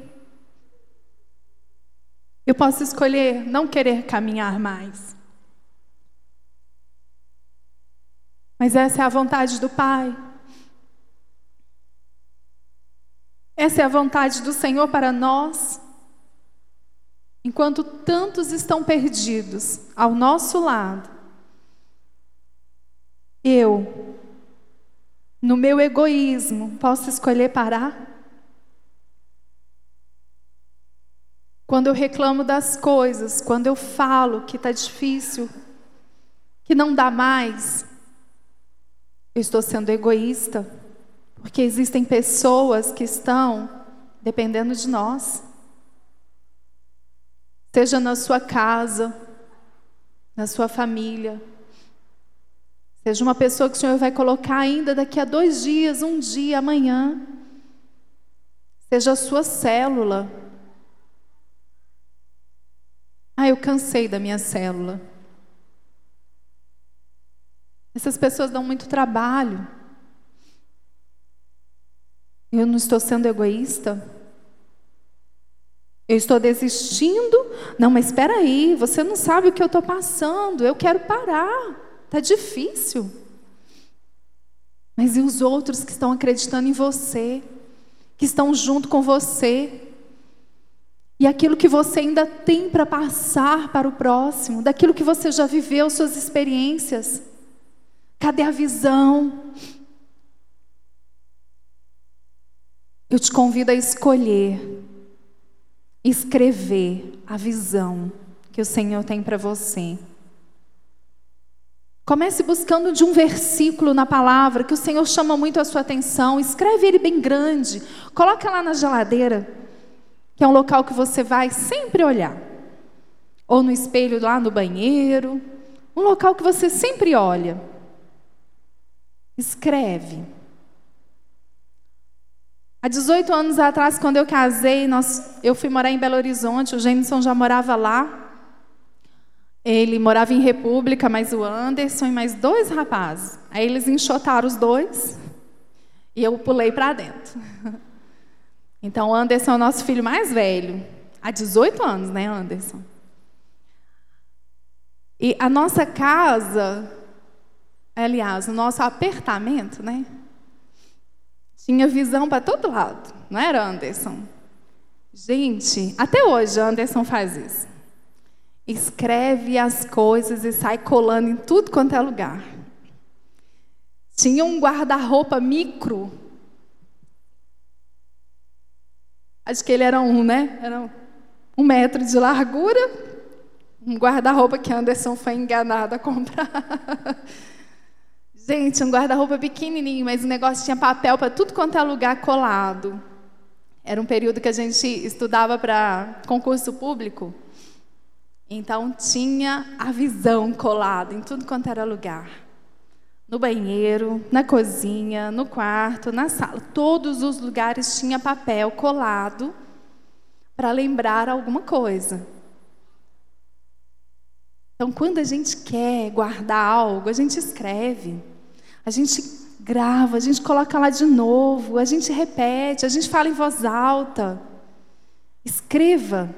eu posso escolher não querer caminhar mais. Mas essa é a vontade do Pai. Essa é a vontade do Senhor para nós. Enquanto tantos estão perdidos ao nosso lado, eu, no meu egoísmo, posso escolher parar? Quando eu reclamo das coisas, quando eu falo que está difícil, que não dá mais, eu estou sendo egoísta, porque existem pessoas que estão dependendo de nós. Seja na sua casa, na sua família, seja uma pessoa que o Senhor vai colocar ainda daqui a dois dias, um dia, amanhã, seja a sua célula, ah, eu cansei da minha célula. Essas pessoas dão muito trabalho. Eu não estou sendo egoísta? Eu estou desistindo? Não, mas espera aí, você não sabe o que eu estou passando. Eu quero parar. Está difícil. Mas e os outros que estão acreditando em você? Que estão junto com você? E aquilo que você ainda tem para passar para o próximo, daquilo que você já viveu, suas experiências. Cadê a visão? Eu te convido a escolher, escrever a visão que o Senhor tem para você. Comece buscando de um versículo na palavra que o Senhor chama muito a sua atenção. Escreve ele bem grande. Coloca lá na geladeira que é um local que você vai sempre olhar. Ou no espelho lá no banheiro, um local que você sempre olha. Escreve. Há 18 anos atrás, quando eu casei, nós, eu fui morar em Belo Horizonte, o Jenison já morava lá. Ele morava em República, mas o Anderson e mais dois rapazes. Aí eles enxotaram os dois e eu pulei para dentro. Então, Anderson é o nosso filho mais velho, há 18 anos, né, Anderson? E a nossa casa, aliás, o nosso apertamento, né? Tinha visão para todo lado, não era, Anderson? Gente, até hoje Anderson faz isso. Escreve as coisas e sai colando em tudo quanto é lugar. Tinha um guarda-roupa micro Acho que ele era um, né? Era um metro de largura, um guarda-roupa que Anderson foi enganado a comprar. Gente, um guarda-roupa pequenininho, mas o negócio tinha papel para tudo quanto é lugar colado. Era um período que a gente estudava para concurso público. Então tinha a visão colada em tudo quanto era lugar. No banheiro, na cozinha, no quarto, na sala. Todos os lugares tinha papel colado para lembrar alguma coisa. Então, quando a gente quer guardar algo, a gente escreve, a gente grava, a gente coloca lá de novo, a gente repete, a gente fala em voz alta. Escreva.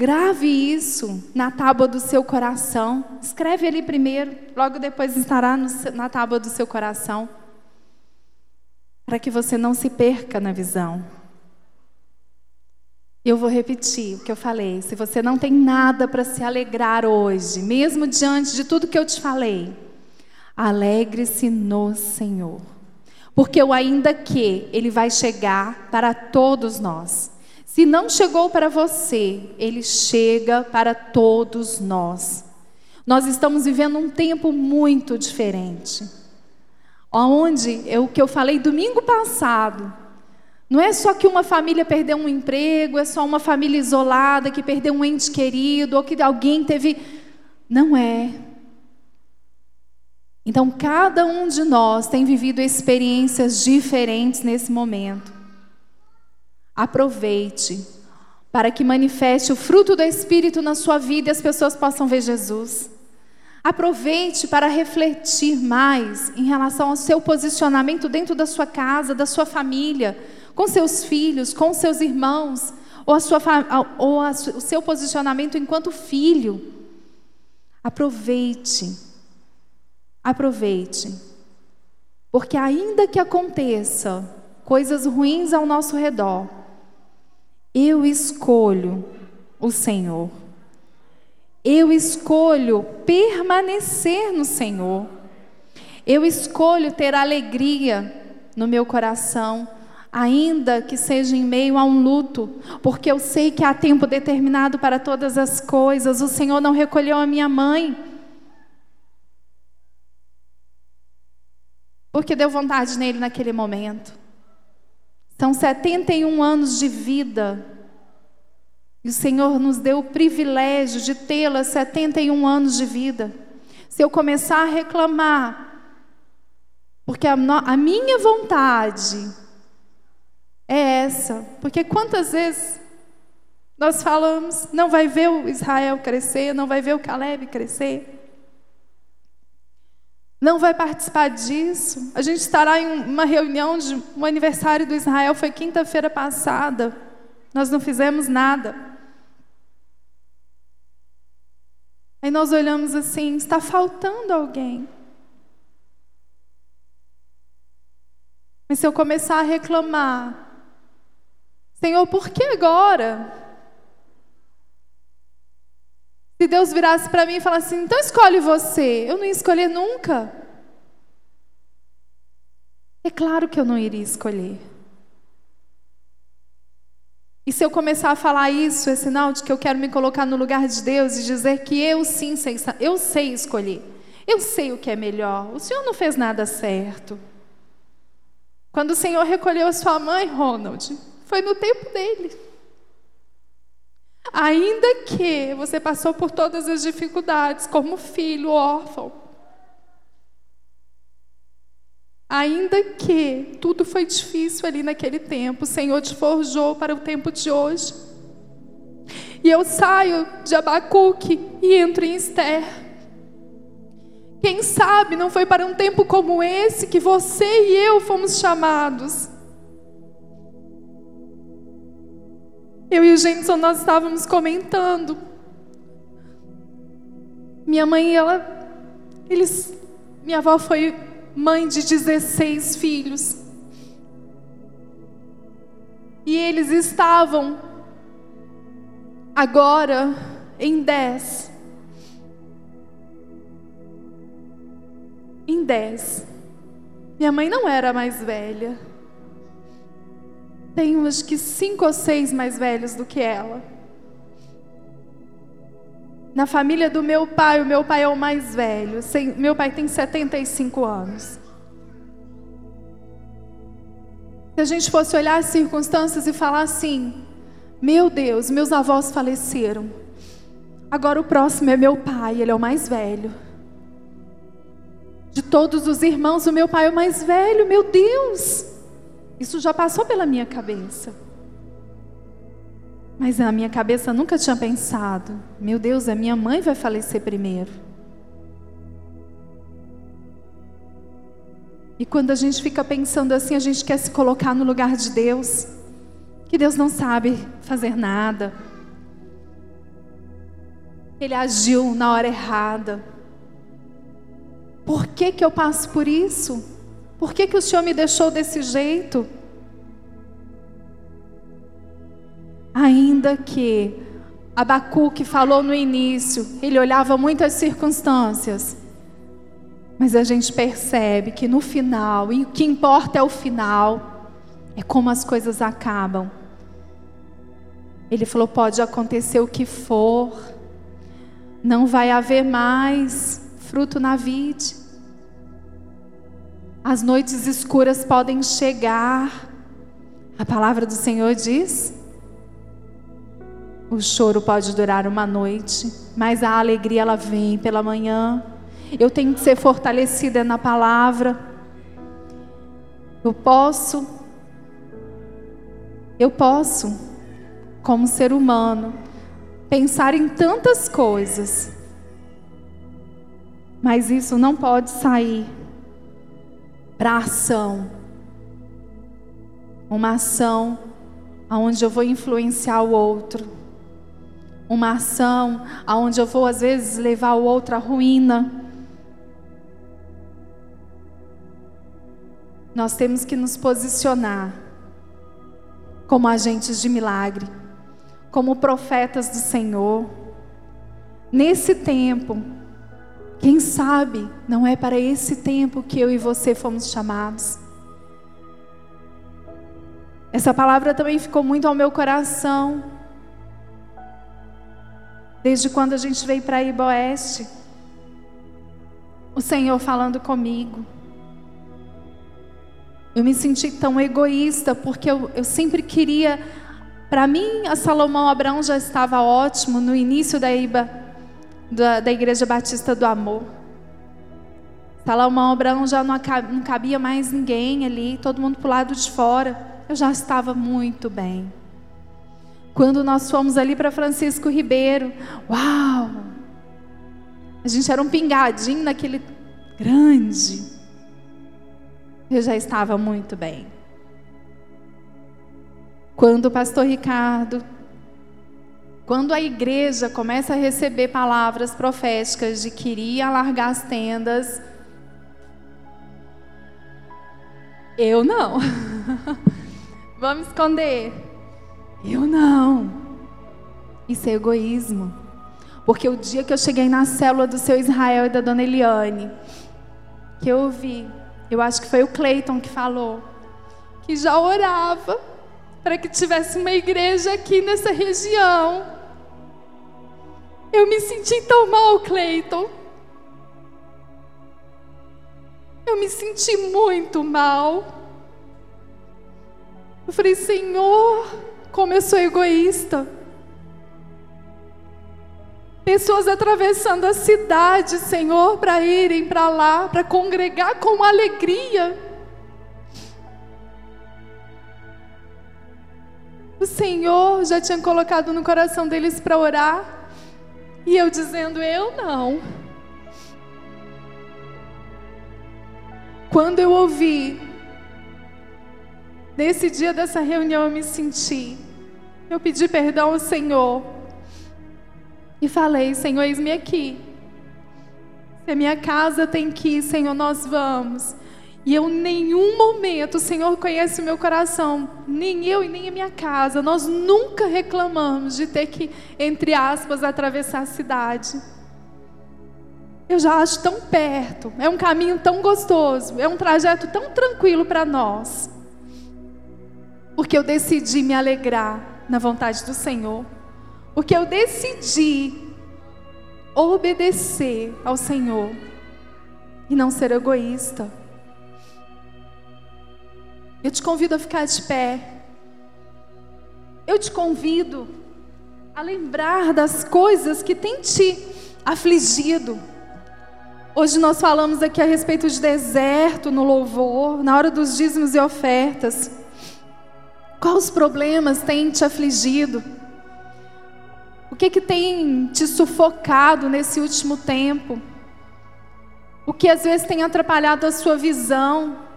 Grave isso na tábua do seu coração. Escreve ali primeiro, logo depois estará na tábua do seu coração. Para que você não se perca na visão. Eu vou repetir o que eu falei. Se você não tem nada para se alegrar hoje, mesmo diante de tudo que eu te falei, alegre-se no Senhor. Porque o ainda que, ele vai chegar para todos nós. Se não chegou para você, ele chega para todos nós. Nós estamos vivendo um tempo muito diferente. Onde é o que eu falei domingo passado. Não é só que uma família perdeu um emprego, é só uma família isolada que perdeu um ente querido, ou que alguém teve. Não é. Então, cada um de nós tem vivido experiências diferentes nesse momento. Aproveite para que manifeste o fruto do Espírito na sua vida e as pessoas possam ver Jesus. Aproveite para refletir mais em relação ao seu posicionamento dentro da sua casa, da sua família, com seus filhos, com seus irmãos, ou, a sua, ou a, o seu posicionamento enquanto filho. Aproveite, aproveite, porque ainda que aconteça coisas ruins ao nosso redor, eu escolho o Senhor. Eu escolho permanecer no Senhor. Eu escolho ter alegria no meu coração, ainda que seja em meio a um luto, porque eu sei que há tempo determinado para todas as coisas. O Senhor não recolheu a minha mãe. Porque deu vontade nele naquele momento. São 71 anos de vida. E o Senhor nos deu o privilégio de tê-la 71 anos de vida. Se eu começar a reclamar, porque a, a minha vontade é essa, porque quantas vezes nós falamos, não vai ver o Israel crescer, não vai ver o Caleb crescer não vai participar disso. A gente estará em uma reunião de um aniversário do Israel, foi quinta-feira passada. Nós não fizemos nada. Aí nós olhamos assim, está faltando alguém. Mas se eu começar a reclamar, Senhor, por que agora? Se Deus virasse para mim e falasse assim, então escolhe você, eu não ia escolher nunca. É claro que eu não iria escolher. E se eu começar a falar isso, é sinal de que eu quero me colocar no lugar de Deus e dizer que eu sim sei, eu sei escolher. Eu sei o que é melhor. O Senhor não fez nada certo. Quando o Senhor recolheu a sua mãe, Ronald, foi no tempo dele. Ainda que você passou por todas as dificuldades, como filho órfão, ainda que tudo foi difícil ali naquele tempo, o Senhor te forjou para o tempo de hoje. E eu saio de Abacuque e entro em Esther. Quem sabe não foi para um tempo como esse que você e eu fomos chamados. Eu e o Jenson, nós estávamos comentando. Minha mãe, ela. Eles. Minha avó foi mãe de 16 filhos. E eles estavam agora em 10. Em 10. Minha mãe não era mais velha. Tenho acho que cinco ou seis mais velhos do que ela. Na família do meu pai, o meu pai é o mais velho. Meu pai tem 75 anos. Se a gente fosse olhar as circunstâncias e falar assim: Meu Deus, meus avós faleceram. Agora o próximo é meu pai, ele é o mais velho. De todos os irmãos, o meu pai é o mais velho, meu Deus! Isso já passou pela minha cabeça. Mas na minha cabeça nunca tinha pensado: meu Deus, a minha mãe vai falecer primeiro. E quando a gente fica pensando assim, a gente quer se colocar no lugar de Deus, que Deus não sabe fazer nada. Ele agiu na hora errada. Por que, que eu passo por isso? Por que, que o Senhor me deixou desse jeito? Ainda que Abacuque falou no início, ele olhava muitas circunstâncias, mas a gente percebe que no final, e o que importa é o final, é como as coisas acabam. Ele falou: pode acontecer o que for, não vai haver mais fruto na vide. As noites escuras podem chegar. A palavra do Senhor diz: o choro pode durar uma noite, mas a alegria ela vem pela manhã. Eu tenho que ser fortalecida na palavra. Eu posso, eu posso, como ser humano, pensar em tantas coisas, mas isso não pode sair para ação. Uma ação onde eu vou influenciar o outro. Uma ação onde eu vou, às vezes, levar o outro à ruína. Nós temos que nos posicionar como agentes de milagre, como profetas do Senhor. Nesse tempo, quem sabe não é para esse tempo que eu e você fomos chamados. Essa palavra também ficou muito ao meu coração. Desde quando a gente veio para Iba Oeste. O Senhor falando comigo. Eu me senti tão egoísta, porque eu, eu sempre queria. Para mim, a Salomão Abraão já estava ótimo no início da Iba, da, da Igreja Batista do Amor. Salomão Abraão já não, não cabia mais ninguém ali, todo mundo para o lado de fora. Eu já estava muito bem. Quando nós fomos ali para Francisco Ribeiro, uau! A gente era um pingadinho naquele grande eu já estava muito bem. Quando o pastor Ricardo, quando a igreja começa a receber palavras proféticas de que iria alargar as tendas, eu não. Vamos esconder. Eu não. Isso é egoísmo. Porque o dia que eu cheguei na célula do seu Israel e da dona Eliane, que eu ouvi eu acho que foi o Cleiton que falou, que já orava para que tivesse uma igreja aqui nessa região. Eu me senti tão mal, Cleiton. Eu me senti muito mal. Eu falei, Senhor, como eu sou egoísta. Pessoas atravessando a cidade, Senhor, para irem para lá, para congregar com alegria. O Senhor já tinha colocado no coração deles para orar, e eu dizendo: Eu não. Quando eu ouvi, nesse dia dessa reunião, eu me senti. Eu pedi perdão ao Senhor e falei: Senhor, eis-me aqui. Se a minha casa tem que ir, Senhor, nós vamos. E eu, nenhum momento, o Senhor conhece o meu coração, nem eu e nem a minha casa. Nós nunca reclamamos de ter que, entre aspas, atravessar a cidade. Eu já acho tão perto, é um caminho tão gostoso, é um trajeto tão tranquilo para nós. Porque eu decidi me alegrar na vontade do Senhor. Porque eu decidi obedecer ao Senhor e não ser egoísta. Eu te convido a ficar de pé. Eu te convido a lembrar das coisas que tem te afligido. Hoje nós falamos aqui a respeito de deserto no louvor, na hora dos dízimos e ofertas. Quais problemas têm te afligido? O que, que tem te sufocado nesse último tempo? O que às vezes tem atrapalhado a sua visão?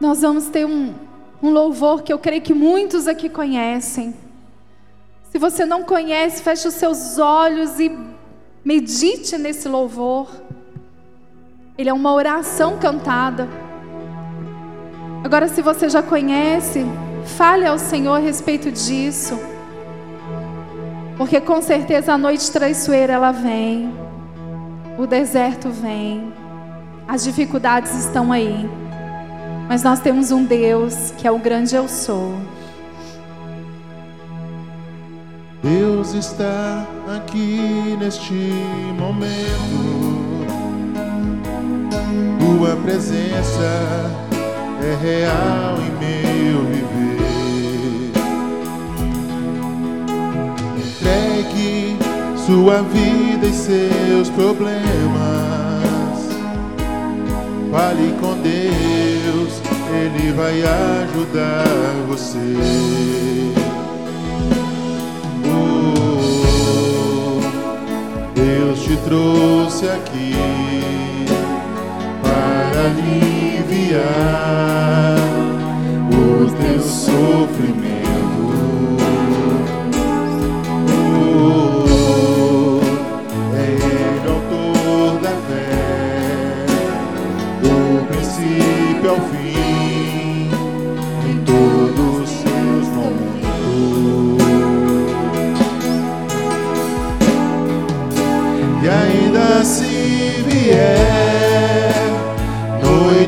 Nós vamos ter um, um louvor que eu creio que muitos aqui conhecem. Se você não conhece, feche os seus olhos e medite nesse louvor. Ele é uma oração cantada. Agora, se você já conhece, fale ao Senhor a respeito disso. Porque com certeza a noite traiçoeira ela vem. O deserto vem. As dificuldades estão aí. Mas nós temos um Deus que é o grande eu sou. Deus está aqui neste momento. Tua presença é real em meu viver. Entregue sua vida e seus problemas. Fale com Deus, Ele vai ajudar você. Deus te trouxe aqui para aliviar o teu sofrimento.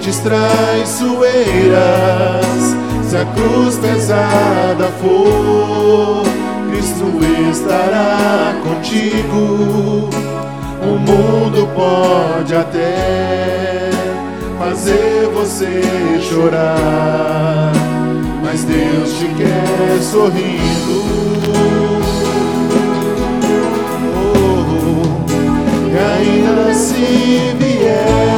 Noites traiçoeiras, se a cruz pesada for, Cristo estará contigo. O mundo pode até fazer você chorar, mas Deus te quer sorrindo. E ainda se vier